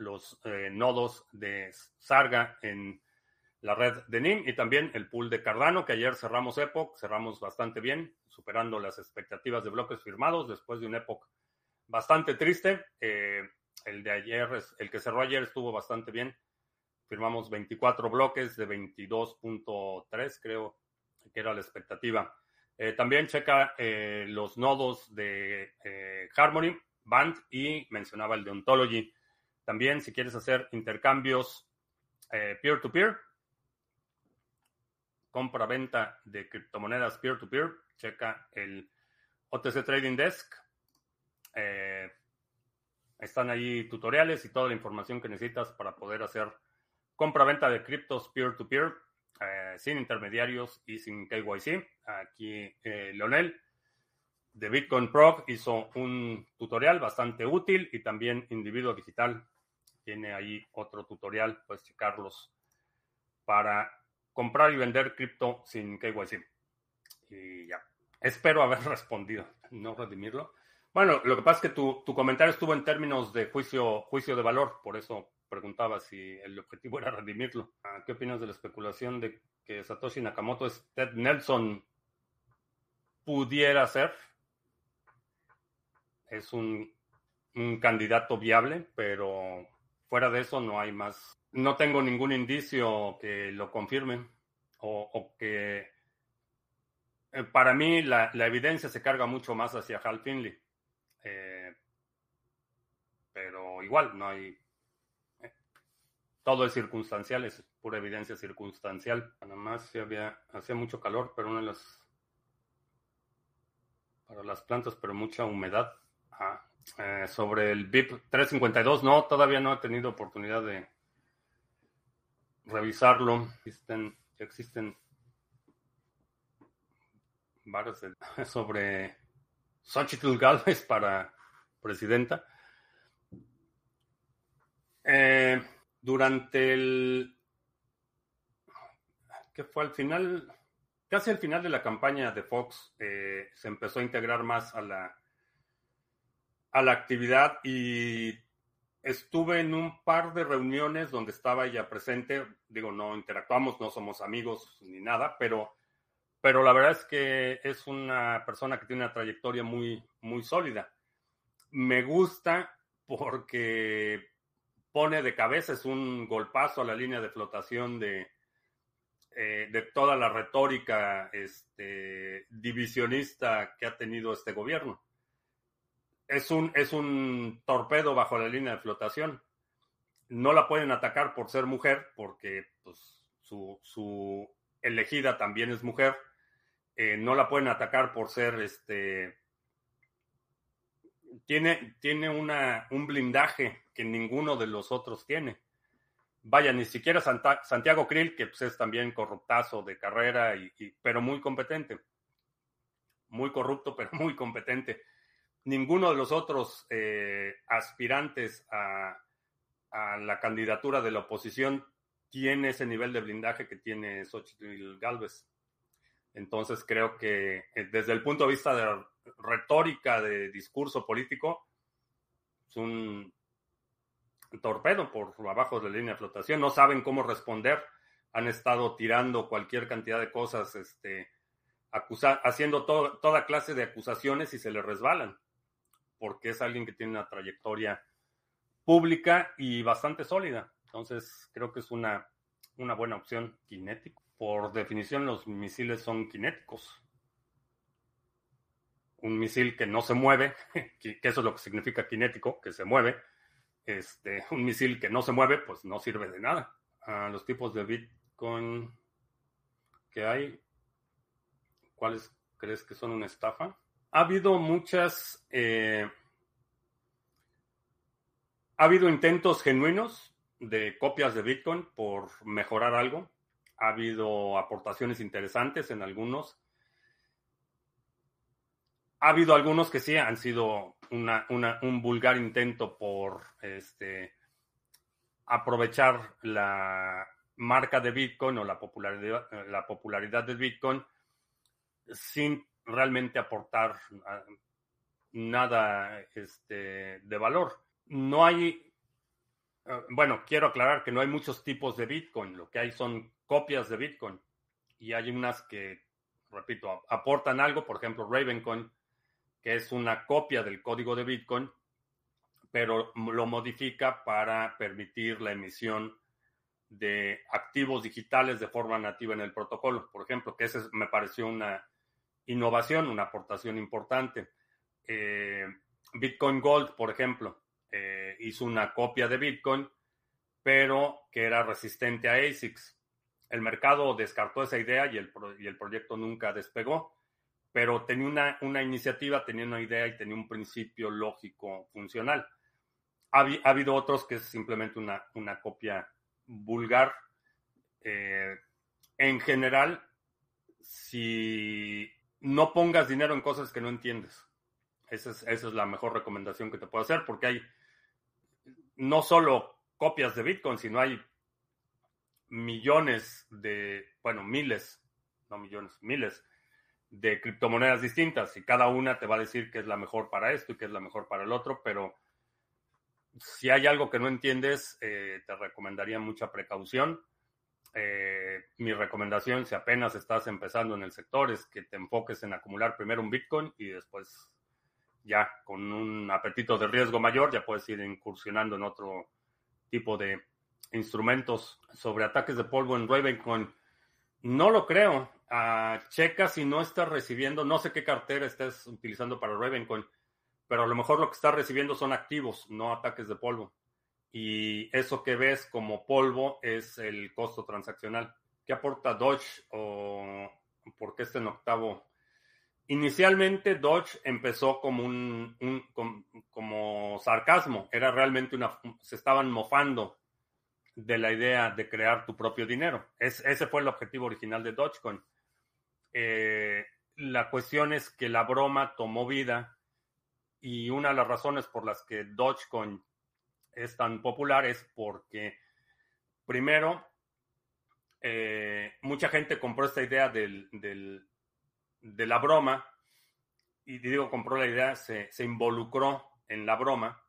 Los nodos de Sarga en la red de NIM y también el pool de Cardano, que ayer cerramos Epoch, cerramos bastante bien, superando las expectativas de bloques firmados después de un Epoch bastante triste. Eh, el de ayer, el que cerró ayer estuvo bastante bien. Firmamos 24 bloques de 22.3, creo que era la expectativa. Eh, también checa eh, los nodos de Harmony, Band y mencionaba el de Ontology. También, si quieres hacer intercambios peer-to-peer, compra-venta de criptomonedas peer-to-peer, checa el OTC Trading Desk. Eh, están ahí tutoriales y toda la información que necesitas para poder hacer compra-venta de criptos peer-to-peer eh, sin intermediarios y sin KYC. Aquí eh, Leonel de Bitcoin Pro hizo un tutorial bastante útil y también Individuo Digital tiene ahí otro tutorial, puedes checarlos para comprar y vender cripto sin KYC. Y ya. Espero haber respondido, no redimirlo. Bueno, lo que pasa es que tu, comentario estuvo en términos de juicio, juicio de valor, por eso preguntaba si el objetivo era redimirlo. Ah, ¿Qué opinas de la especulación de que Satoshi Nakamoto es Ted Nelson? Pudiera ser. Es un, un candidato viable, pero fuera de eso no hay más no tengo ningún indicio que lo confirme o, que eh, para mí la, evidencia se carga mucho más hacia Hal Finley. Eh, pero igual, no hay... Eh, todo es circunstancial, es pura evidencia circunstancial. Nada más había, hacía mucho calor, pero una de las... Para las plantas, pero mucha humedad. Ah, sobre el BIP 352, no, todavía no he tenido oportunidad de, revisarlo. Existen, existen varios sobre Xochitl Galvez para presidenta. Eh, durante el que fue al final, casi al final de la campaña de Fox, eh, se empezó a integrar más a la a la actividad y estuve en un par de reuniones donde estaba ella presente. Digo, no interactuamos, no somos amigos ni nada, pero, pero la verdad es que es una persona que tiene una trayectoria muy, muy sólida. Me gusta porque pone de cabeza, es un golpazo a la línea de flotación de, eh, de toda la retórica este, divisionista que ha tenido este gobierno es un, es un torpedo bajo la línea de flotación. No la pueden atacar por ser mujer, porque pues, su, elegida también es mujer. Eh, no la pueden atacar por ser este. Tiene, tiene una, un blindaje que ninguno de los otros tiene. Vaya, ni siquiera Santiago Krill, que pues, es también corruptazo de carrera, y, pero muy competente. Muy corrupto, pero muy competente ninguno de los otros eh, aspirantes a, la candidatura de la oposición tiene ese nivel de blindaje que tiene Xochitl Galvez. Entonces creo que eh, desde el punto de vista de retórica de discurso político, es un torpedo por abajo de la línea de flotación. No saben cómo responder. Han estado tirando cualquier cantidad de cosas, este, haciendo toda clase de acusaciones y se le resbalan porque es alguien que tiene una trayectoria pública y bastante sólida. Entonces, creo que es una, una buena opción kinético. Por definición, los misiles son kinéticos. Un misil que no se mueve, que eso es lo que significa kinético, que se mueve. Este, un misil que no se mueve, pues no sirve de nada. A los tipos de Bitcoin que hay, ¿cuáles crees que son una estafa? Ha habido muchas... Eh, ha habido intentos genuinos de copias de Bitcoin por mejorar algo. Ha habido aportaciones interesantes en algunos. Ha habido algunos que sí han sido un vulgar intento por este, aprovechar la marca de Bitcoin o la popularidad, la popularidad de Bitcoin sin realmente aportar ah, nada este, de valor. No hay, Eh, bueno, quiero aclarar que no hay muchos tipos de Bitcoin, lo que hay son copias de Bitcoin y hay unas que, repito, aportan algo, por ejemplo, Ravencoin, que es una copia del código de Bitcoin, pero lo modifica para permitir la emisión de activos digitales de forma nativa en el protocolo, por ejemplo, que ese me pareció una innovación, una aportación importante. Eh, Bitcoin Gold, por ejemplo, eh, hizo una copia de Bitcoin, pero que era resistente a ASICs. El mercado descartó esa idea y el, y el proyecto nunca despegó, pero tenía una, una, iniciativa, tenía una idea y tenía un principio lógico funcional. Ha, ha habido otros que es simplemente una, una copia vulgar. Eh, en general, si no pongas dinero en cosas que no entiendes. Esa es, la mejor recomendación que te puedo hacer, porque hay no solo copias de Bitcoin, sino hay millones de, bueno, miles, no millones, miles de criptomonedas distintas y cada una te va a decir que es la mejor para esto y que es la mejor para el otro, pero si hay algo que no entiendes, eh, te recomendaría mucha precaución. Eh, mi recomendación, si apenas estás empezando en el sector, es que te enfoques en acumular primero un Bitcoin y después ya con un apetito de riesgo mayor ya puedes ir incursionando en otro tipo de instrumentos sobre ataques de polvo en Ravencoin. No lo creo. Uh, checa si no estás recibiendo, no sé qué cartera estés utilizando para Ravencoin, pero a lo mejor lo que estás recibiendo son activos, no ataques de polvo. Y eso que ves como polvo es el costo transaccional. ¿Qué aporta Dodge o por qué está en octavo? Inicialmente Dodge empezó como un, como, como sarcasmo, era realmente una, se estaban mofando de la idea de crear tu propio dinero. Es, ese fue el objetivo original de Dogecoin. Eh, la cuestión es que la broma tomó vida y una de las razones por las que Dogecoin es tan popular es porque, primero, eh, mucha gente compró esta idea del, de la broma y digo compró la idea, se, se involucró en la broma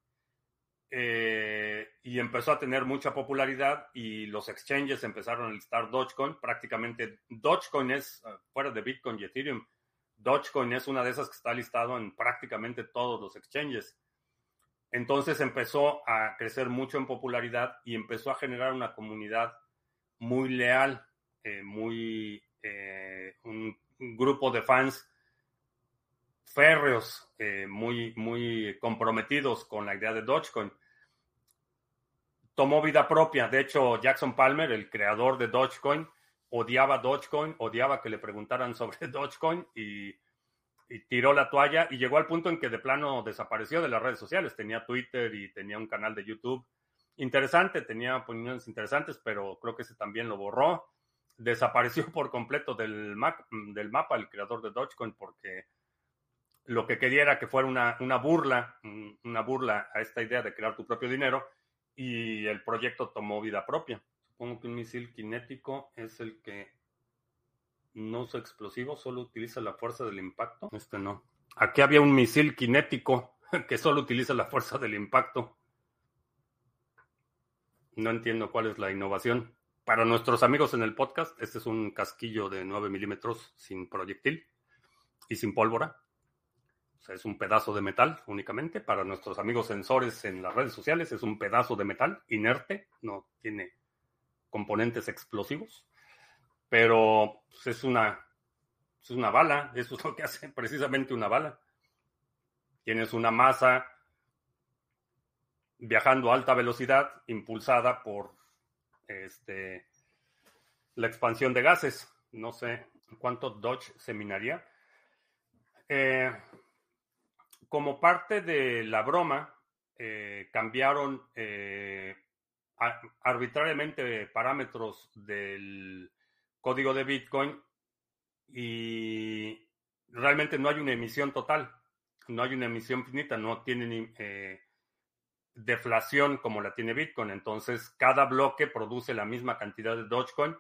eh, y empezó a tener mucha popularidad y los exchanges empezaron a listar Dogecoin. Prácticamente Dogecoin es, eh, fuera de Bitcoin y Ethereum, Dogecoin es una de esas que está listado en prácticamente todos los exchanges. Entonces empezó a crecer mucho en popularidad y empezó a generar una comunidad muy leal, eh, muy un, grupo de fans férreos, eh, muy, muy comprometidos con la idea de Dogecoin. Tomó vida propia. De hecho, Jackson Palmer, el creador de Dogecoin, odiaba Dogecoin, odiaba que le preguntaran sobre Dogecoin y, y, tiró la toalla y llegó al punto en que de plano desapareció de las redes sociales. Tenía Twitter y tenía un canal de YouTube interesante, tenía opiniones interesantes, pero creo que ese también lo borró. Desapareció por completo del, del mapa el creador de Dogecoin porque lo que quería era que fuera una, una burla, una burla a esta idea de crear tu propio dinero y el proyecto tomó vida propia. Supongo que un misil cinético es el que no usa explosivos, solo utiliza la fuerza del impacto. Este no. Aquí había un misil cinético que solo utiliza la fuerza del impacto. No entiendo cuál es la innovación. Para nuestros amigos en el podcast, este es un casquillo de 9 milímetros sin proyectil y sin pólvora es un pedazo de metal únicamente. Para nuestros amigos sensores en las redes sociales es un pedazo de metal inerte, no tiene componentes explosivos. Pero pues, es, una, es una bala, eso es lo que hace precisamente una bala. Tienes una masa viajando a alta velocidad, impulsada por este, la expansión de gases. No sé cuánto Dodge se minaría. Eh, como parte de la broma, eh, cambiaron eh, arbitrariamente parámetros del código de Bitcoin y realmente no hay una emisión total, no hay una emisión finita, no tiene eh, deflación como la tiene Bitcoin. Entonces, cada bloque produce la misma cantidad de Dogecoin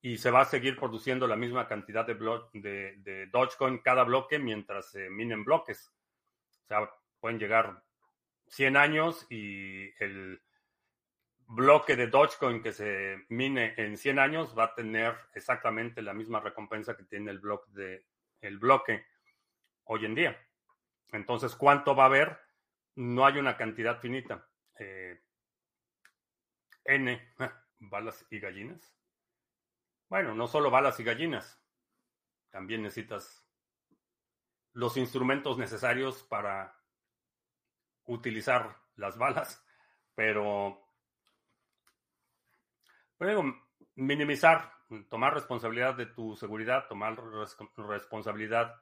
y se va a seguir produciendo la misma cantidad de, de, de Dogecoin cada bloque mientras se minen bloques. O sea, pueden llegar 100 años y el bloque de Dogecoin que se mine en 100 años va a tener exactamente la misma recompensa que tiene el bloque el bloque hoy en día. Entonces, ¿cuánto va a haber? No hay una cantidad finita. Eh, N, balas y gallinas. Bueno, no solo balas y gallinas, también necesitas los instrumentos necesarios para utilizar las balas, pero, minimizar, tomar responsabilidad de tu seguridad, tomar responsabilidad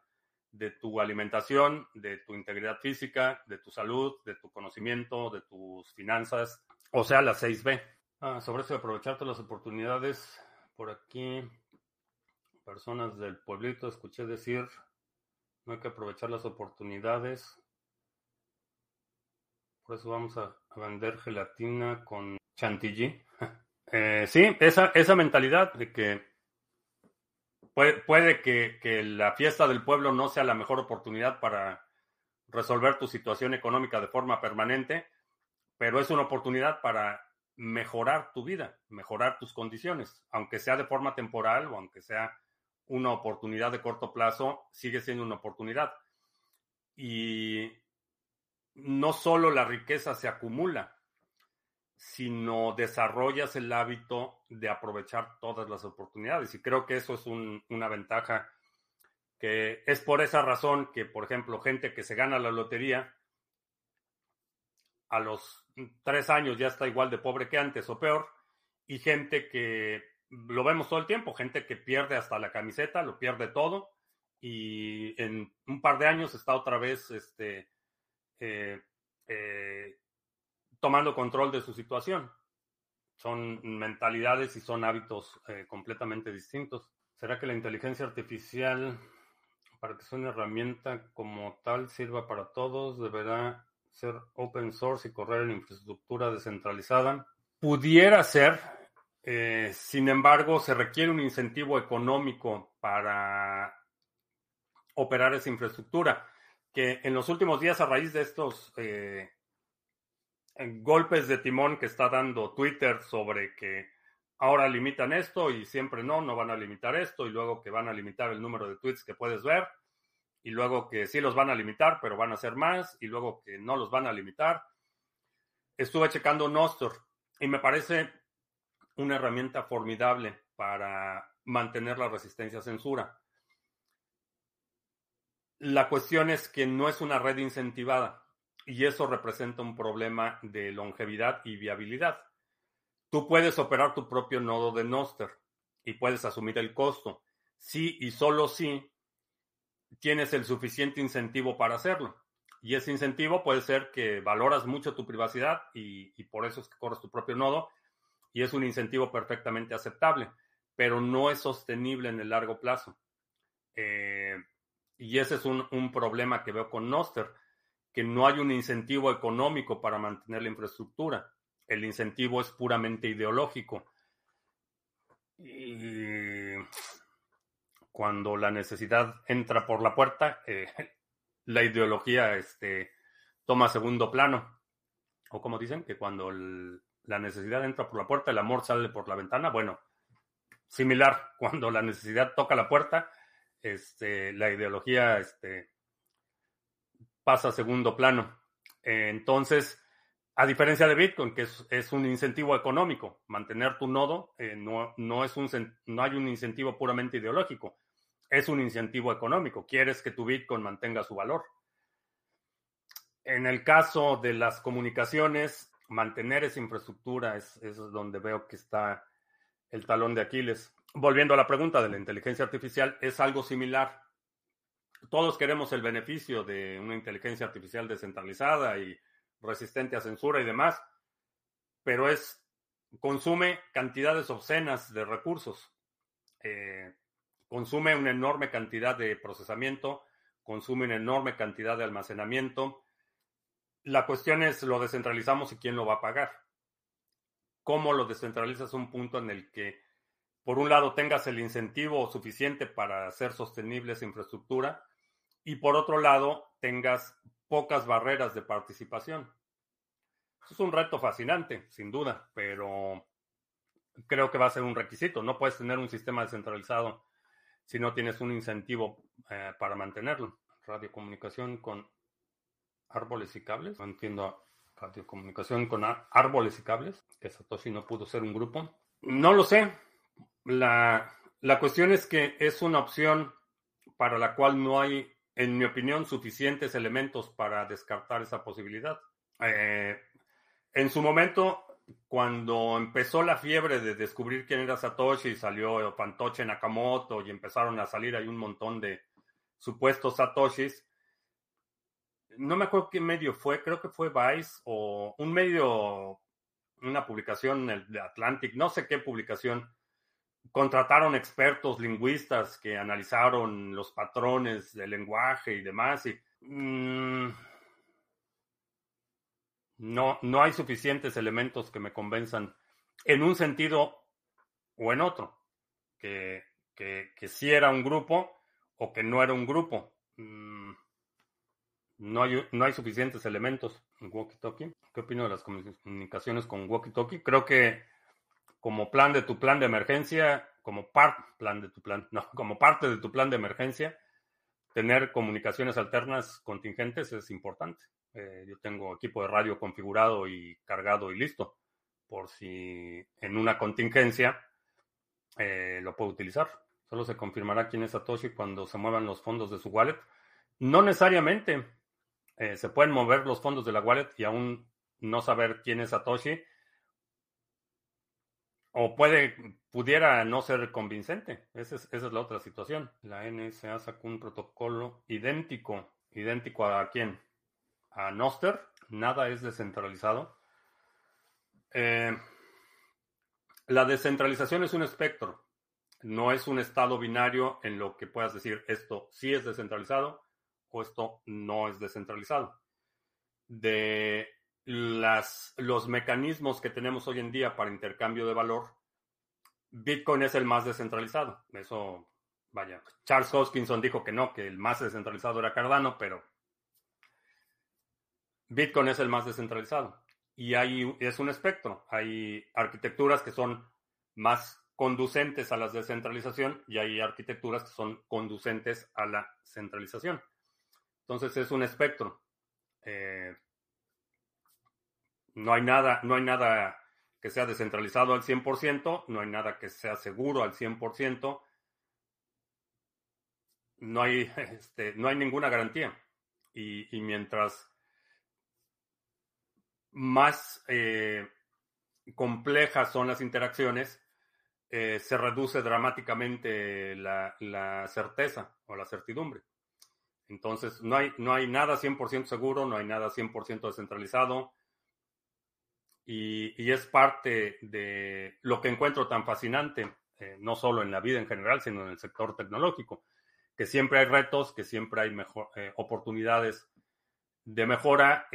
de tu alimentación, de tu integridad física, de tu salud, de tu conocimiento, de tus finanzas, o sea, la 6B. Ah, sobre eso, aprovechar todas las oportunidades por aquí. Personas del pueblito, escuché decir, no hay que aprovechar las oportunidades. Por eso vamos a, vender gelatina con chantilly. Eh, sí, esa, esa mentalidad de que puede, que, que, la fiesta del pueblo no sea la mejor oportunidad para resolver tu situación económica de forma permanente, pero es una oportunidad para mejorar tu vida, mejorar tus condiciones, aunque sea de forma temporal o aunque sea una oportunidad de corto plazo, sigue siendo una oportunidad. Y no solo la riqueza se acumula, sino desarrollas el hábito de aprovechar todas las oportunidades. Y creo que eso es una ventaja que es por esa razón que, por ejemplo, gente que se gana la lotería, a los tres años ya está igual de pobre que antes o peor, y gente que lo vemos todo el tiempo, gente que pierde hasta la camiseta, lo pierde todo, y en un par de años está otra vez este, eh, eh, tomando control de su situación. Son mentalidades y son hábitos eh, completamente distintos. ¿Será que la inteligencia artificial, para que sea una herramienta como tal, sirva para todos, deberá ser open source y correr en infraestructura descentralizada. Pudiera ser, eh, sin embargo, se requiere un incentivo económico para operar esa infraestructura, que en los últimos días, a raíz de estos eh, golpes de timón que está dando Twitter sobre que ahora limitan esto y siempre no, no van a limitar esto, y luego que van a limitar el número de tweets que puedes ver, y luego que sí los van a limitar, pero van a ser más, y luego que no los van a limitar. Estuve checando Nostr y me parece una herramienta formidable para mantener la resistencia a censura. La cuestión es que no es una red incentivada y eso representa un problema de longevidad y viabilidad. Tú puedes operar tu propio nodo de Nostr y puedes asumir el costo. Sí y solo si tienes el suficiente incentivo para hacerlo. Y ese incentivo puede ser que valoras mucho tu privacidad y, por eso es que corres tu propio nodo y es un incentivo perfectamente aceptable, pero no es sostenible en el largo plazo. Eh, y ese es un, un, problema que veo con Noster, que no hay un incentivo económico para mantener la infraestructura. El incentivo es puramente ideológico. Y cuando la necesidad entra por la puerta, eh, la ideología este, toma segundo plano. O como dicen, que cuando la necesidad entra por la puerta, el amor sale por la ventana. Bueno, similar, cuando la necesidad toca la puerta, este, la ideología este, pasa a segundo plano. entonces, a diferencia de Bitcoin, que es, un incentivo económico, mantener tu nodo eh, no, no, es un, no hay un incentivo puramente ideológico es un incentivo económico. Quieres que tu Bitcoin mantenga su valor. En el caso de las comunicaciones, mantener esa infraestructura es, es, donde veo que está el talón de Aquiles. Volviendo a la pregunta de la inteligencia artificial, es algo similar. Todos queremos el beneficio de una inteligencia artificial descentralizada y resistente a censura y demás, pero es consume cantidades obscenas de recursos. Eh, consume una enorme cantidad de procesamiento, consume una enorme cantidad de almacenamiento. La cuestión es, ¿lo descentralizamos y quién lo va a pagar? ¿Cómo lo descentralizas un punto en el que, por un lado, tengas el incentivo suficiente para hacer sostenible esa infraestructura y, por otro lado, tengas pocas barreras de participación? Es un reto fascinante, sin duda, pero creo que va a ser un requisito. No puedes tener un sistema descentralizado si no tienes un incentivo eh, para mantenerlo. Radiocomunicación con árboles y cables. No entiendo radiocomunicación con árboles y cables, que Satoshi no pudo ser un grupo. No lo sé. La, la cuestión es que es una opción para la cual no hay, en mi opinión, suficientes elementos para descartar esa posibilidad. Eh, en su momento, cuando empezó la fiebre de descubrir quién era Satoshi, salió Fantoche Nakamoto y empezaron a salir ahí un montón de supuestos Satoshis. No me acuerdo qué medio fue, creo que fue Vice o un medio, una publicación de Atlantic, no sé qué publicación. Contrataron expertos lingüistas que analizaron los patrones del lenguaje y demás. Y, mmm, no, no hay suficientes elementos que me convenzan en un sentido o en otro, que, que, que sí era un grupo o que no era un grupo. Mm, no hay, no hay suficientes elementos en walkie-talkie. ¿Qué opino de las comunicaciones con walkie-talkie? Creo que como plan de tu plan de emergencia, como parte plan de tu plan, no, como parte de tu plan de emergencia, tener comunicaciones alternas contingentes es importante. Eh, yo tengo equipo de radio configurado y cargado y listo, por si en una contingencia eh, lo puedo utilizar. Solo se confirmará quién es Satoshi cuando se muevan los fondos de su wallet. No necesariamente. Eh, se pueden mover los fondos de la wallet y aún no saber quién es Satoshi. O puede, pudiera no ser convincente. Esa es, esa es la otra situación. La NSA sacó un protocolo idéntico. ¿Idéntico a quién? a Noster, nada es descentralizado. Eh, la descentralización es un espectro, no es un estado binario en lo que puedas decir esto sí es descentralizado o esto no es descentralizado. De las, los mecanismos que tenemos hoy en día para intercambio de valor, Bitcoin es el más descentralizado. Eso, vaya, Charles Hoskinson dijo que no, que el más descentralizado era Cardano, pero Bitcoin es el más descentralizado y hay, es un espectro. Hay arquitecturas que son más conducentes a la descentralización y hay arquitecturas que son conducentes a la centralización. Entonces es un espectro. Eh, no hay nada, no hay nada que sea descentralizado al 100%, no hay nada que sea seguro al 100%, no hay, este, no hay ninguna garantía. Y, y mientras más eh, complejas son las interacciones, eh, se reduce dramáticamente la, certeza o la certidumbre. Entonces, no hay, no hay nada 100% seguro, no hay nada 100% descentralizado. Y, es parte de lo que encuentro tan fascinante, eh, no solo en la vida en general, sino en el sector tecnológico, que siempre hay retos, que siempre hay mejor, oportunidades de mejora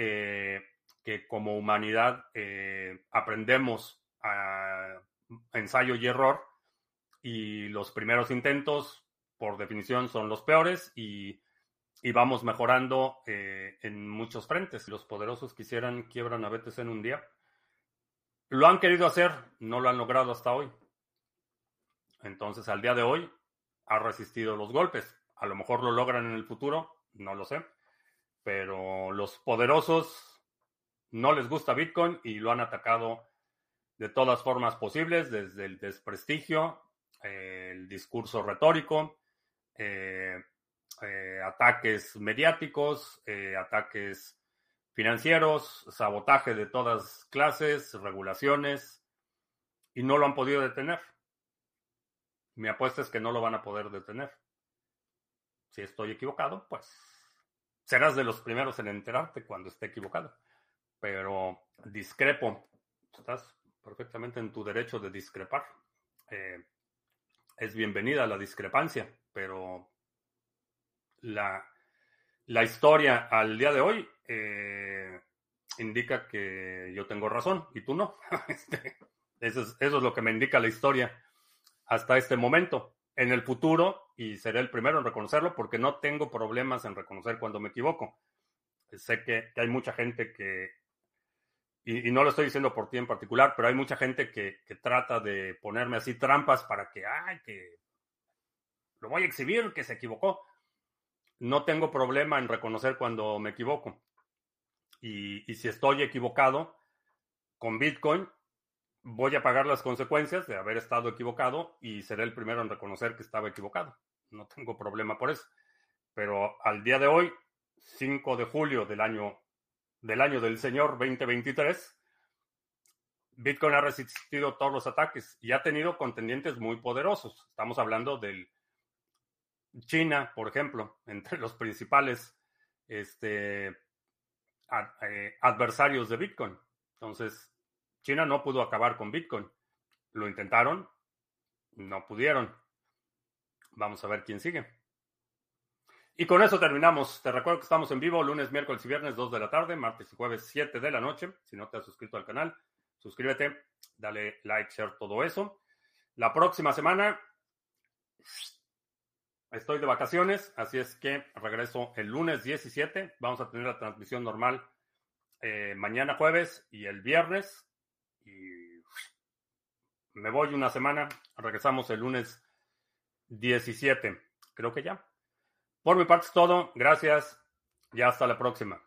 que como humanidad eh, aprendemos a ensayo y error y los primeros intentos, por definición, son los peores y, vamos mejorando eh, en muchos frentes. Los poderosos quisieran quiebran a BTC en un día. Lo han querido hacer, no lo han logrado hasta hoy. Entonces, al día de hoy, ha resistido los golpes. A lo mejor lo logran en el futuro, no lo sé. Pero los poderosos no les gusta Bitcoin y lo han atacado de todas formas posibles, desde el desprestigio, el discurso retórico, eh, eh, ataques mediáticos, eh, ataques financieros, sabotaje de todas clases, regulaciones, y no lo han podido detener. Mi apuesta es que no lo van a poder detener. Si estoy equivocado, pues serás de los primeros en enterarte cuando esté equivocado pero discrepo. Estás perfectamente en tu derecho de discrepar. Eh, es bienvenida la discrepancia, pero la, la, historia al día de hoy eh, indica que yo tengo razón y tú no. Este, eso, es, lo que me indica la historia hasta este momento. En el futuro, y seré el primero en reconocerlo porque no tengo problemas en reconocer cuando me equivoco. Sé que hay mucha gente que y, no lo estoy diciendo por ti en particular, pero hay mucha gente que, trata de ponerme así trampas para que, que lo voy a exhibir, que se equivocó. No tengo problema en reconocer cuando me equivoco. Y, si estoy equivocado con Bitcoin, voy a pagar las consecuencias de haber estado equivocado y seré el primero en reconocer que estaba equivocado. No tengo problema por eso. Pero al día de hoy, 5 de julio del año del año del Señor 2023, Bitcoin ha resistido todos los ataques y ha tenido contendientes muy poderosos. Estamos hablando del China, por ejemplo, entre los principales este, eh, adversarios de Bitcoin. Entonces, China no pudo acabar con Bitcoin. Lo intentaron, no pudieron. Vamos a ver quién sigue. Y con eso terminamos. Te recuerdo que estamos en vivo lunes, miércoles y viernes 2 de la tarde, martes y jueves 7 de la noche. Si no te has suscrito al canal, suscríbete, dale like, share, todo eso. La próxima semana estoy de vacaciones, así es que regreso el lunes 17. Vamos a tener la transmisión normal eh, mañana jueves y el viernes. Y me voy una semana. Regresamos el lunes 17. Creo que ya. Por mi parte es todo. Gracias y hasta la próxima.